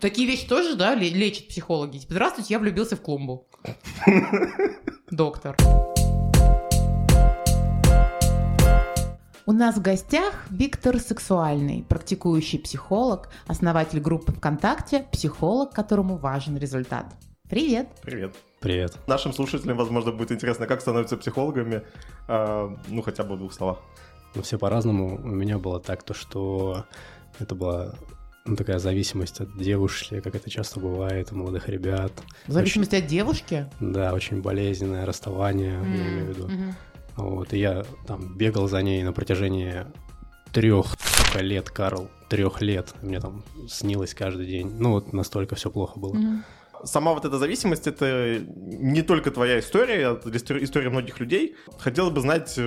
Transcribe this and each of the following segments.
Такие вещи тоже, да, лечат психологи. Типа, здравствуйте, я влюбился в клумбу. Доктор. У нас в гостях Виктор Сексуальный, практикующий психолог, основатель группы ВКонтакте, психолог, которому важен результат. Привет! Привет! Привет! Нашим слушателям, возможно, будет интересно, как становятся психологами, э, ну, хотя бы в двух словах. Ну, все по-разному. У меня было так, то, что это была ну, такая зависимость от девушки, как это часто бывает у молодых ребят. Зависимость очень, от девушки? Да, очень болезненное расставание, mm, я имею в виду. Mm-hmm. Вот, и я там бегал за ней на протяжении трех лет, Карл, трех лет. Мне там снилось каждый день. Ну, вот настолько все плохо было. Mm-hmm сама вот эта зависимость, это не только твоя история, а история многих людей. Хотела бы знать,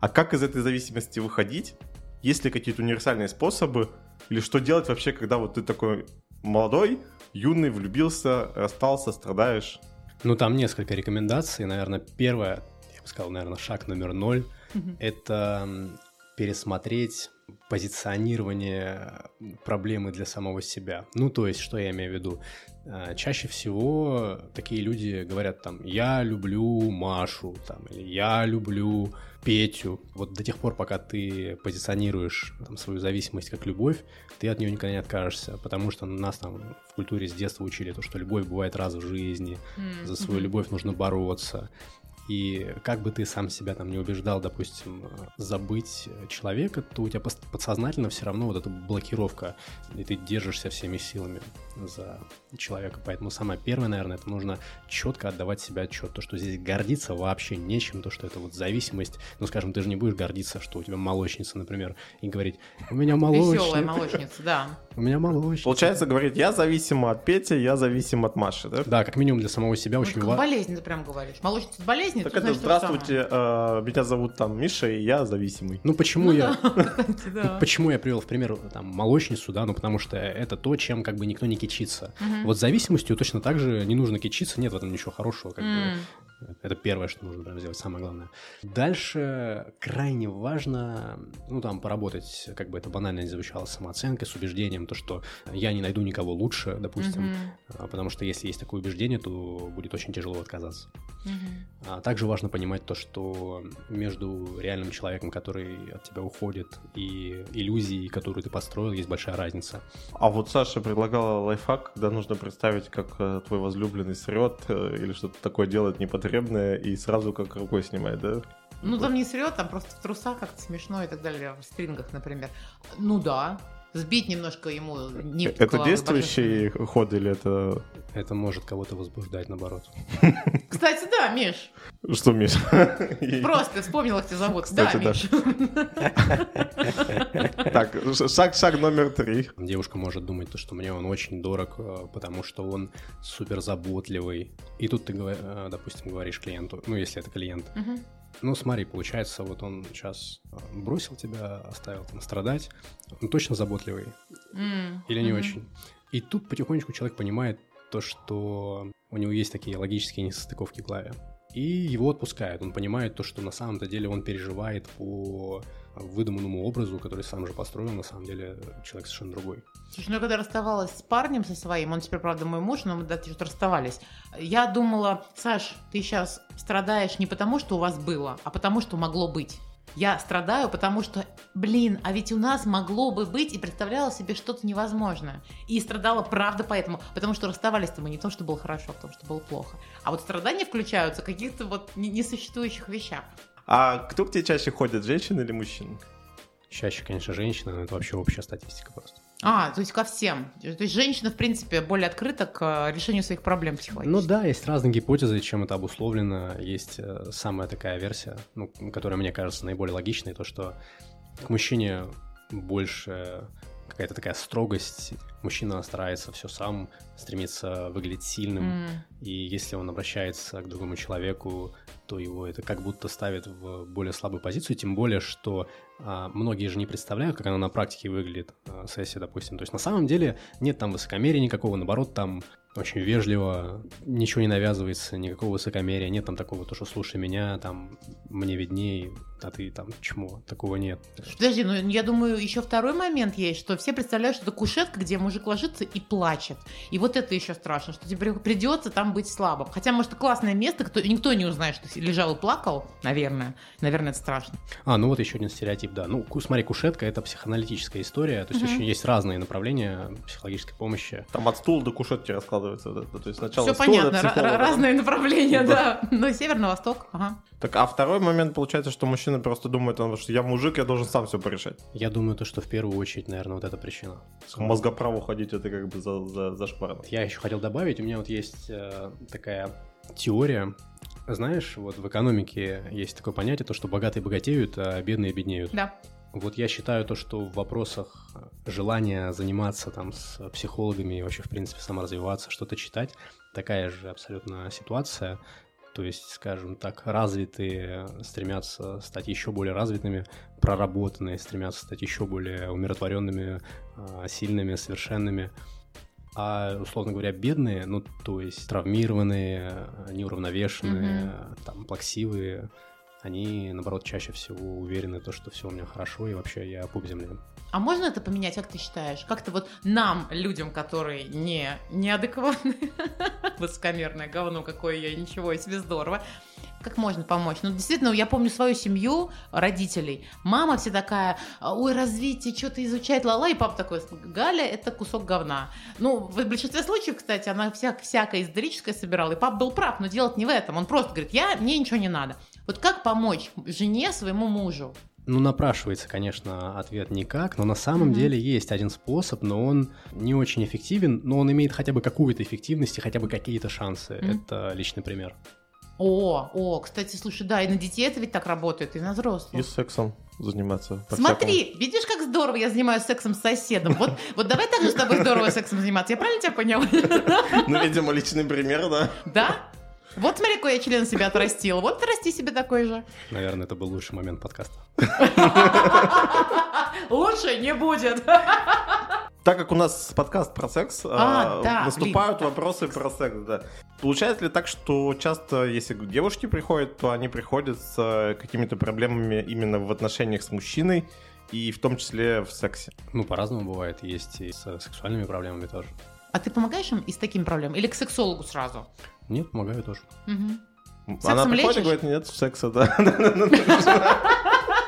а как из этой зависимости выходить? Есть ли какие-то универсальные способы? Или что делать вообще, когда вот ты такой молодой, юный, влюбился, расстался, страдаешь? Ну, там несколько рекомендаций. Наверное, первое, я бы сказал, наверное, шаг номер ноль mm-hmm. — это пересмотреть позиционирование проблемы для самого себя. Ну, то есть, что я имею в виду? А, чаще всего такие люди говорят там «я люблю Машу», там, или «я люблю Петю». Вот до тех пор, пока ты позиционируешь там, свою зависимость как любовь, ты от нее никогда не откажешься, потому что нас там в культуре с детства учили то, что любовь бывает раз в жизни, mm-hmm. за свою любовь нужно бороться. И как бы ты сам себя там не убеждал, допустим, забыть человека, то у тебя подсознательно все равно вот эта блокировка, и ты держишься всеми силами за человека. Поэтому самое первое, наверное, это нужно четко отдавать себе отчет. То, что здесь гордиться вообще нечем, то, что это вот зависимость. Ну, скажем, ты же не будешь гордиться, что у тебя молочница, например, и говорить, у меня молочница. Веселая молочница, да. У меня молочница. Получается, говорит, я зависим от Пети, я зависим от Маши, да? Да, как минимум для самого себя очень важно. болезнь ты прям говоришь. Молочница болезнь, Так это, значит, здравствуйте, э, меня зовут там Миша, и я зависимый. Ну, почему ну, я... Да, Почему я привел в пример там молочницу, да, ну, потому что это то, чем как бы никто не кичится. Угу. Вот зависимостью точно так же не нужно кичиться, нет в этом ничего хорошего. Как бы. Это первое, что нужно прям сделать, самое главное. Дальше крайне важно, ну, там, поработать, как бы это банально не звучало, самооценкой, с убеждением, то, что я не найду никого лучше, допустим, mm-hmm. потому что если есть такое убеждение, то будет очень тяжело отказаться. Mm-hmm. А также важно понимать то, что между реальным человеком, который от тебя уходит, и иллюзией, которую ты построил, есть большая разница. А вот Саша предлагала лайфхак, когда нужно представить, как э, твой возлюбленный срет э, или что-то такое делает непотребное потребное и сразу как рукой снимает, да? Ну, там не срет, там просто в трусах как-то смешно и так далее, в стрингах, например. Ну да, сбить немножко ему не Это действующий ход или это... Это может кого-то возбуждать, наоборот. Кстати, да, Миш. Что, Миш? Просто вспомнил, как тебя зовут. Кстати, да, Миш. Так, шаг, шаг номер три. Девушка может думать, то, что мне он очень дорог, э, потому что он супер заботливый. И тут ты, э, допустим, говоришь клиенту, ну, если это клиент, ну, смотри, получается, вот он сейчас а, бросил тебя, оставил там страдать. Он точно заботливый mm. или не mm-hmm. очень. И тут потихонечку человек понимает то, что у него есть такие логические несостыковки в главе. И его отпускают. Он понимает то, что на самом-то деле он переживает по выдуманному образу, который сам же построил, на самом деле человек совершенно другой. Слушай, ну я когда расставалась с парнем со своим, он теперь, правда, мой муж, но мы да, что-то расставались, я думала, Саш, ты сейчас страдаешь не потому, что у вас было, а потому, что могло быть. Я страдаю, потому что, блин, а ведь у нас могло бы быть и представляла себе что-то невозможное. И страдала правда поэтому, потому что расставались-то мы не то, что было хорошо, а потому что было плохо. А вот страдания включаются в каких-то вот несуществующих вещах. А кто к тебе чаще ходит, женщины или мужчины? Чаще, конечно, женщины, но это вообще общая статистика просто. А, то есть ко всем. То есть женщина, в принципе, более открыта к э, решению своих проблем психологических. Ну да, есть разные гипотезы, чем это обусловлено. Есть э, самая такая версия, ну, которая мне кажется наиболее логичной, то, что к мужчине больше какая-то такая строгость. Мужчина старается все сам, стремится выглядеть сильным. Mm. И если он обращается к другому человеку, то его это как будто ставит в более слабую позицию. Тем более, что а, многие же не представляют, как она на практике выглядит, а, сессия, допустим. То есть на самом деле нет там высокомерия никакого, наоборот, там очень вежливо, ничего не навязывается, никакого высокомерия, нет там такого, то, что слушай меня, там, мне виднее, а ты там чмо, такого нет. Подожди, ну я думаю, еще второй момент есть, что все представляют, что это кушетка, где мужик ложится и плачет. И вот это еще страшно, что тебе придется там быть слабым. Хотя, может, это классное место, кто, никто не узнает, что лежал и плакал, наверное. Наверное, это страшно. А, ну вот еще один стереотип, да. Ну, смотри, кушетка — это психоаналитическая история, то есть очень есть разные направления психологической помощи. Там от стула до кушетки раскладывается. Да? То есть сначала Все понятно, разные направления, да. Ну, север на восток, ага. Так, а второй момент получается, что мужчина просто думает, что я мужик, я должен сам все порешать. Я думаю, то, что в первую очередь, наверное, вот эта причина. Мозгоправу ходить, это как бы за, за, за Я еще хотел добавить, у меня вот есть э, такая теория, знаешь, вот в экономике есть такое понятие, то, что богатые богатеют, а бедные беднеют. Да. Вот я считаю то, что в вопросах желания заниматься там с психологами и вообще, в принципе, саморазвиваться, что-то читать, такая же абсолютно ситуация. То есть, скажем так, развитые стремятся стать еще более развитыми, проработанные стремятся стать еще более умиротворенными, а, сильными, совершенными. А, условно говоря, бедные, ну, то есть травмированные, неуравновешенные, mm-hmm. там, плаксивые, они, наоборот, чаще всего уверены в том, что все у меня хорошо, и вообще я пуп земли. А можно это поменять, как ты считаешь? Как-то вот нам, людям, которые не неадекватны, высокомерное говно какое я, ничего себе здорово, как можно помочь? Ну, действительно, я помню свою семью, родителей. Мама вся такая, ой, развитие, что-то изучает, ла-ла, и папа такой, Галя, это кусок говна. Ну, в большинстве случаев, кстати, она вся, всякое историческое собирала, и папа был прав, но делать не в этом. Он просто говорит, я, мне ничего не надо. Вот как помочь жене своему мужу? Ну, напрашивается, конечно, ответ никак, но на самом mm-hmm. деле есть один способ, но он не очень эффективен, но он имеет хотя бы какую-то эффективность и хотя бы какие-то шансы. Mm-hmm. Это личный пример. О, о, кстати, слушай, да, и на детей это ведь так работает, и на взрослых. И с сексом заниматься. Смотри, всякому. видишь, как здорово я занимаюсь сексом с соседом. Вот, вот давай также с тобой здорово сексом заниматься. Я правильно тебя поняла? Ну, видимо, личный пример, да. Да? Вот смотри, какой я член себя отрастил. Вот расти себе такой же. Наверное, это был лучший момент подкаста. Лучше не будет. Так как у нас подкаст про секс, а, а, да, наступают блин. вопросы про секс. Да. Получается ли так, что часто, если девушки приходят, то они приходят с какими-то проблемами именно в отношениях с мужчиной, и в том числе в сексе? Ну, по-разному бывает. Есть и с сексуальными проблемами тоже. А ты помогаешь им и с такими проблемами? Или к сексологу сразу? Нет, помогаю тоже. Угу. Она приходит и говорит, нет секса, да.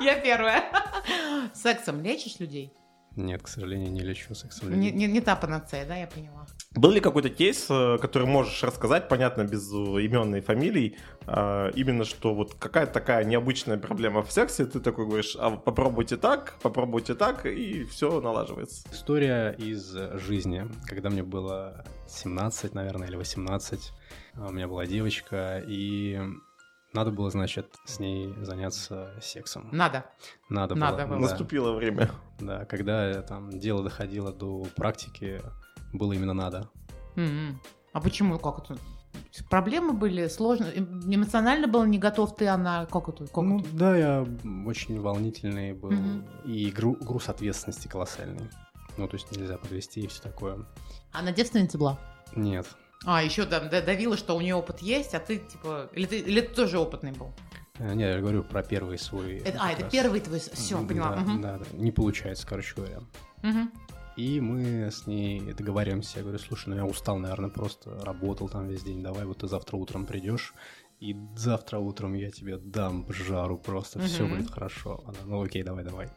Я первая. Сексом лечишь людей? Нет, к сожалению, не лечу сексом. Не, не, не та панацея, да, я поняла. Был ли какой-то кейс, э, который можешь рассказать, понятно, без имен и фамилий, а, именно что вот какая-то такая необычная проблема в сексе, ты такой говоришь, а попробуйте так, попробуйте так, и все налаживается. История из жизни, когда мне было 17, наверное, или 18, а, у меня была девочка, и надо было, значит, с ней заняться сексом. Надо. Надо, Надо было. было. Наступило время. Да, когда там дело доходило до практики, было именно надо. Mm-hmm. А почему? Как это? Проблемы были сложно, эмоционально был не готов ты, она как это? Как ну это? да, я очень волнительный был mm-hmm. и гру- груз ответственности колоссальный. Ну то есть нельзя подвести и все такое. Она девственница была? Нет. А, еще да, давила, что у нее опыт есть, а ты, типа, или ты, или ты тоже опытный был? Э, нет, я говорю про первый свой. Это, а, это раз. первый твой, все, да, поняла. Да, угу. да, да, не получается, короче говоря. Угу. И мы с ней договариваемся, я говорю, слушай, ну я устал, наверное, просто работал там весь день, давай вот ты завтра утром придешь, и завтра утром я тебе дам жару просто, угу. все будет хорошо. Она, ну окей, давай, давай.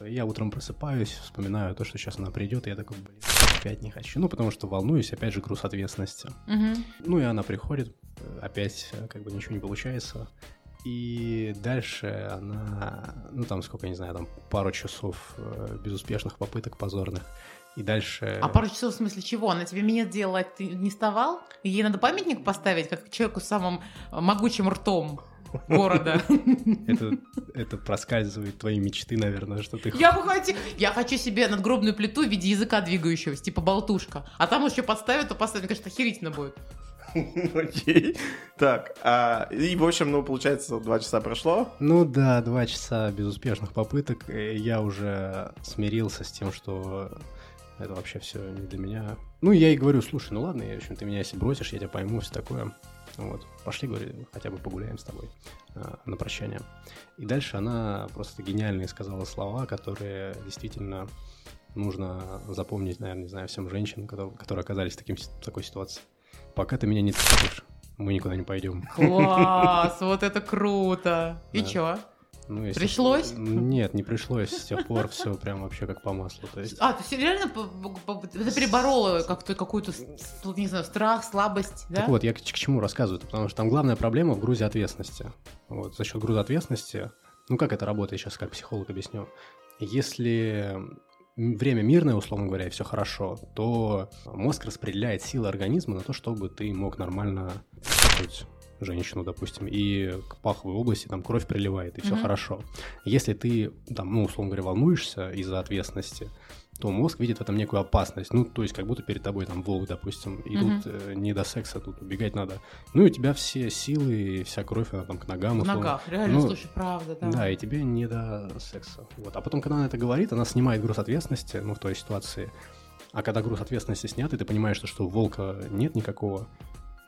Я утром просыпаюсь, вспоминаю то, что сейчас она придет, и я такой, блин, опять не хочу. Ну, потому что волнуюсь, опять же, груз ответственности. Угу. Ну, и она приходит, опять как бы ничего не получается. И дальше она, ну там сколько, не знаю, там пару часов э, безуспешных попыток позорных. И дальше... А пару часов в смысле чего? Она тебе минет делала, ты не вставал? Ей надо памятник поставить, как человеку с самым могучим ртом города. Это, это проскальзывает твои мечты, наверное, что ты... Я бы хотел... Я хочу себе надгробную плиту в виде языка двигающегося, типа болтушка. А там еще подставят, то поставят, мне кажется, охерительно будет. Окей. Так, а, и, в общем, ну, получается, два часа прошло? Ну да, два часа безуспешных попыток. Я уже смирился с тем, что это вообще все не для меня. Ну, я и говорю, слушай, ну ладно, я, в общем, ты меня если бросишь, я тебя пойму, все такое. Вот, пошли, говорю, хотя бы погуляем с тобой а, на прощание. И дальше она просто гениальные сказала слова, которые действительно нужно запомнить, наверное, не знаю, всем женщинам, которые, которые оказались в, таким, в такой ситуации. Пока ты меня не цепишь, мы никуда не пойдем. Класс, вот это круто. И чё? Ну, если- Пришлось? Нет, не пришлось. С тех пор все прям вообще как по маслу. То есть, А, ты реально это переборола как-то какую-то, не знаю, страх, слабость, да? Так вот, я к, к чему рассказываю, потому что там главная проблема в грузе ответственности. Вот, за счет груза ответственности, ну как это работает, сейчас как психолог объясню. Если время мирное, условно говоря, и все хорошо, то мозг распределяет силы организма на то, чтобы ты мог нормально женщину, допустим, и к паховой области там кровь приливает, и все Мгм. хорошо. Если ты, там, ну, условно говоря, волнуешься из-за ответственности, то мозг видит в этом некую опасность. Ну, то есть, как будто перед тобой там волк, допустим, и Мгм. тут э, не до секса, тут убегать надо. Ну, и у тебя все силы и вся кровь, она там к ногам. В условно. ногах, реально, Ну, слушай, правда, да. Да, и тебе не до секса. Вот. А потом, когда она это говорит, она снимает груз ответственности, ну, в той ситуации. А когда груз ответственности снят, и ты понимаешь, что, что волка нет никакого,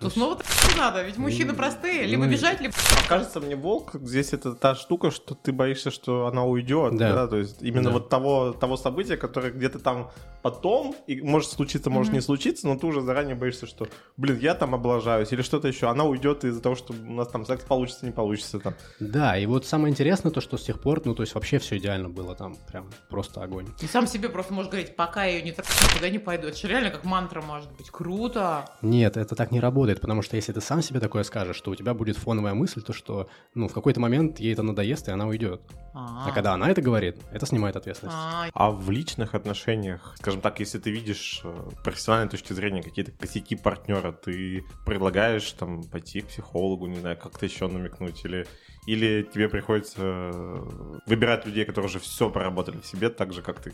То снова так надо, ведь мужчины Ну, простые, либо ну, бежать, либо... А кажется мне, волк, здесь это та штука, что ты боишься, что она уйдет. Да. То есть именно вот того, того события, которое где-то там потом, и может случиться, может Мгм. не случиться, но ты уже заранее боишься, что, блин, я там облажаюсь, или что-то еще. Она уйдет из-за того, что у нас там секс получится, не получится. Там. Да, и вот самое интересное то, что с тех пор, ну, то есть вообще все идеально было там, прям просто огонь. И сам себе просто можешь говорить, пока я ее не трогаю, никуда не пойду. Это же реально как мантра может быть. Круто. Нет, это так не работает, потому что если ты сам себе такое скажешь, то у тебя будет фоновая мысль, то что, ну, в какой-то момент ей это надоест, и она уйдет. А, когда она это говорит, это снимает ответственность. А, А в личных отношениях, скажем так, если ты видишь э, профессиональной точки зрения какие-то косяки партнера, ты предлагаешь там пойти к психологу, не знаю, как-то еще намекнуть, или, или тебе приходится э, выбирать людей, которые уже все проработали в себе, так же, как ты.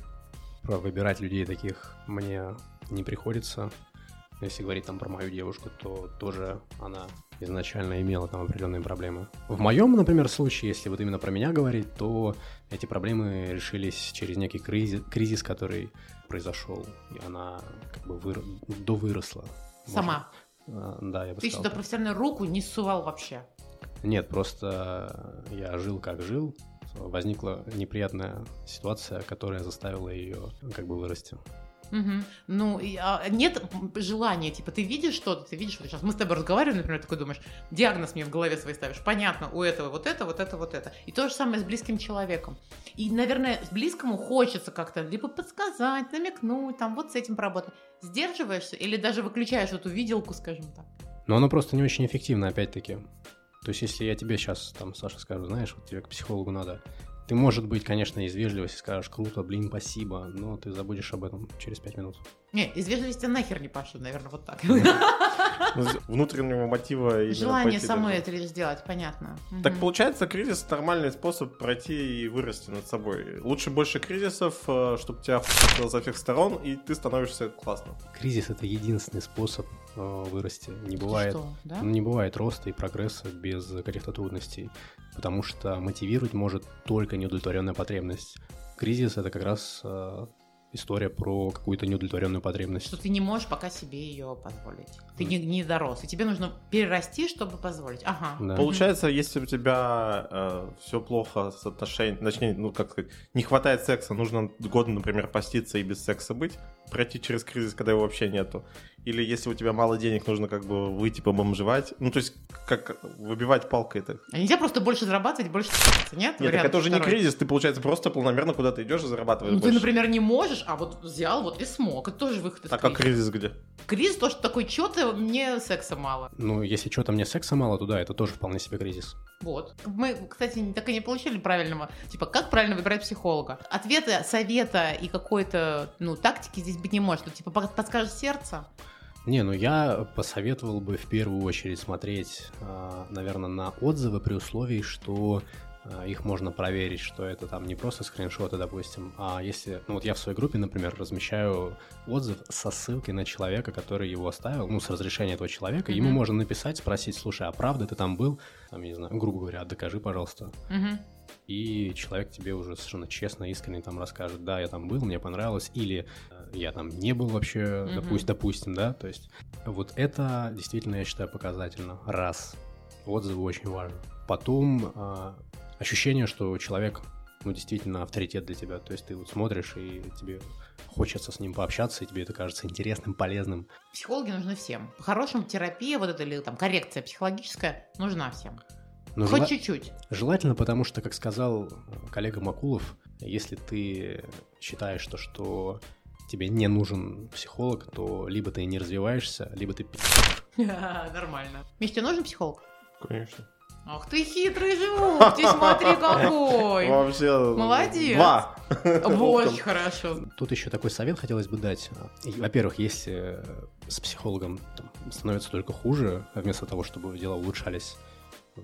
Про выбирать людей таких мне не приходится. Если говорить там про мою девушку, то тоже она изначально имела там определенные проблемы. В моем, например, случае, если вот именно про меня говорить, то эти проблемы решились через некий кризис, кризис который произошел, и она как бы выр... довыросла. Сама. Может, а, Да, я бы Ты сказал. сюда профессиональную руку не сувал вообще. Нет, просто я жил как жил, возникла неприятная ситуация, которая заставила ее как бы вырасти. Мгм. Ну, и, а, нет желания, типа, ты видишь что-то, ты видишь, вот сейчас мы с тобой разговариваем, например, такой думаешь, диагноз мне в голове свой ставишь, понятно, у этого вот это, вот это, вот это. И то же самое с близким человеком. И, наверное, с близкому хочется как-то либо подсказать, намекнуть, там, вот с этим поработать. Сдерживаешься или даже выключаешь эту виделку, скажем так. Но оно просто не очень эффективно, опять-таки. То есть, если я тебе сейчас, там, Саша, скажу, знаешь, вот тебе к психологу надо, ты, может быть, конечно, из вежливости скажешь, круто, блин, спасибо, но ты забудешь об этом через пять минут. Не, из вежливости нахер не пошлю, наверное, вот так. Ну, Внутреннего мотива Желание самой это сделать, понятно. Так получается, кризис нормальный способ пройти и вырасти над собой. Лучше больше кризисов, чтобы тебя со всех сторон, и ты становишься классным. Кризис — это единственный способ э, вырасти. Не бывает что, да? Ну, Не бывает роста и прогресса без каких-то трудностей, потому что мотивировать может только неудовлетворенная потребность. Кризис это как раз э, история про какую-то неудовлетворенную потребность. Что ты не можешь пока себе ее позволить. Ты не, не дорос. И тебе нужно перерасти, чтобы позволить. Ага. Да. Получается, если у тебя все плохо с отношениями, точнее, ну как сказать, не хватает секса, нужно год, например, поститься и без секса быть, пройти через кризис, когда его вообще нету. Или если у тебя мало денег, нужно как бы выйти побомжевать. Ну, то есть, как выбивать палкой это. А нельзя просто больше зарабатывать, больше нет? Нет, так это уже не второй? кризис, ты, получается, просто планомерно куда-то идешь и зарабатываешь Ну, ты, больше. например, не можешь, а вот взял вот и смог. Это тоже выход из Так а кризиса. кризис где? Кризис то, что такой, что-то мне секса мало. Ну, если что-то мне секса мало, то да, это тоже вполне себе кризис. Вот. Мы, кстати, так и не получили правильного. Типа, как правильно выбирать психолога? Ответа, совета и какой-то, ну, тактики здесь быть не может. Тут, типа, под- подскажет сердце. Не, ну я посоветовал бы в первую очередь смотреть, наверное, на отзывы при условии, что а, их можно проверить, что это там не просто скриншоты, допустим, а если, ну вот я в своей группе, например, размещаю отзыв со ссылкой на человека, который его оставил, ну, с разрешения этого человека, ему Мгм. можно написать, спросить, слушай, а правда ты там был? Там, не знаю, грубо говоря, «А докажи, пожалуйста. Мгм. И человек тебе уже совершенно честно, искренне там расскажет, да, я там был, мне понравилось, или э, я там не был вообще, mm-hmm. допустим, допустим, да, то есть вот это действительно, я считаю, показательно. Раз. Отзывы очень важны. Потом э, ощущение, что человек, ну, действительно авторитет для тебя, то есть ты вот смотришь, и тебе хочется с ним пообщаться, и тебе это кажется интересным, полезным. Психологи нужны всем. По-хорошему, терапия вот эта или там коррекция психологическая нужна всем. Но Хоть жела- чуть-чуть. Желательно, потому что, как сказал коллега Макулов, если ты считаешь, что, что тебе не нужен психолог, то либо ты не развиваешься, либо ты. Нормально. Миш, тебе нужен психолог? Конечно. Ах ты хитрый жук, ты смотри какой. Вообще... Молодец. Два. Очень хорошо. Тут еще такой совет хотелось бы дать. Во-первых, если с психологом там, становится только хуже, вместо того, чтобы дела улучшались,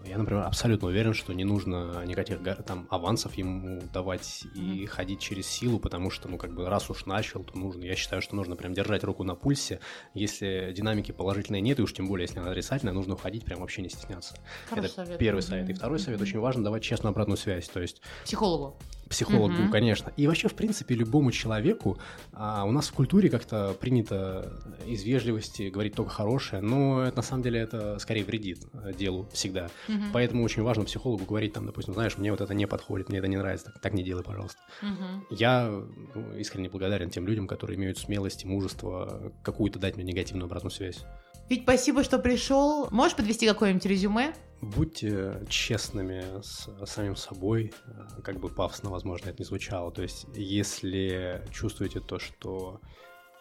я, например, абсолютно уверен, что не нужно никаких там авансов ему давать и Мгм. ходить через силу, потому что, ну, как бы, раз уж начал, то нужно, я считаю, что нужно прям держать руку на пульсе. Если динамики положительной нет, и уж тем более, если она отрицательная, нужно уходить, прям вообще не стесняться. Хороший Это совет. первый совет. И второй совет, очень важно давать честную обратную связь, то есть Психологу. Психологу, Мгм. конечно. И вообще, в принципе, любому человеку, а, у нас в культуре как-то принято из вежливости говорить только хорошее, но это, на самом деле это скорее вредит э, делу всегда. Мгм. Поэтому очень важно психологу говорить там, допустим, знаешь, мне вот это не подходит, мне это не нравится, так, так не делай, пожалуйста. Мгм. Я ну, искренне благодарен тем людям, которые имеют смелость и мужество какую-то дать мне негативную обратную связь. Вить, спасибо, что пришел. Можешь подвести какое-нибудь резюме? Будьте честными с самим собой, э, как бы пафосно, возможно, это не звучало. То есть, если чувствуете то, что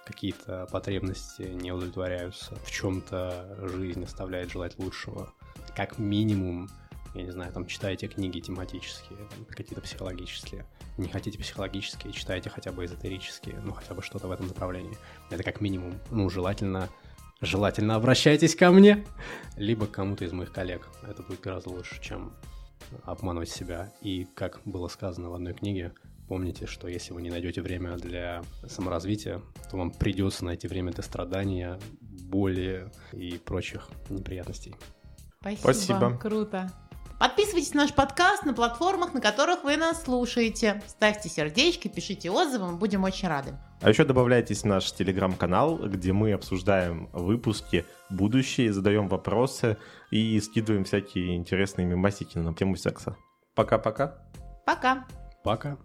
какие-то потребности не удовлетворяются, в чем-то жизнь оставляет желать лучшего, как минимум, я не знаю, там читайте книги тематические, какие-то психологические. Не хотите психологические, читайте хотя бы эзотерические, ну хотя бы что-то в этом направлении. Это как минимум. Ну, желательно желательно обращайтесь ко мне, либо к кому-то из моих коллег. Это будет гораздо лучше, чем обманывать себя. И, как было сказано в одной книге, помните, что если вы не найдете время для саморазвития, то вам придется найти время для страдания, боли и прочих неприятностей. Спасибо. Спасибо. Круто. Подписывайтесь на наш подкаст на платформах, на которых вы нас слушаете. Ставьте сердечки, пишите отзывы, мы будем очень рады. А еще добавляйтесь в наш телеграм-канал, где мы обсуждаем выпуски будущие, задаем вопросы и скидываем всякие интересные мемасики на тему секса. Пока-пока. Пока. Пока.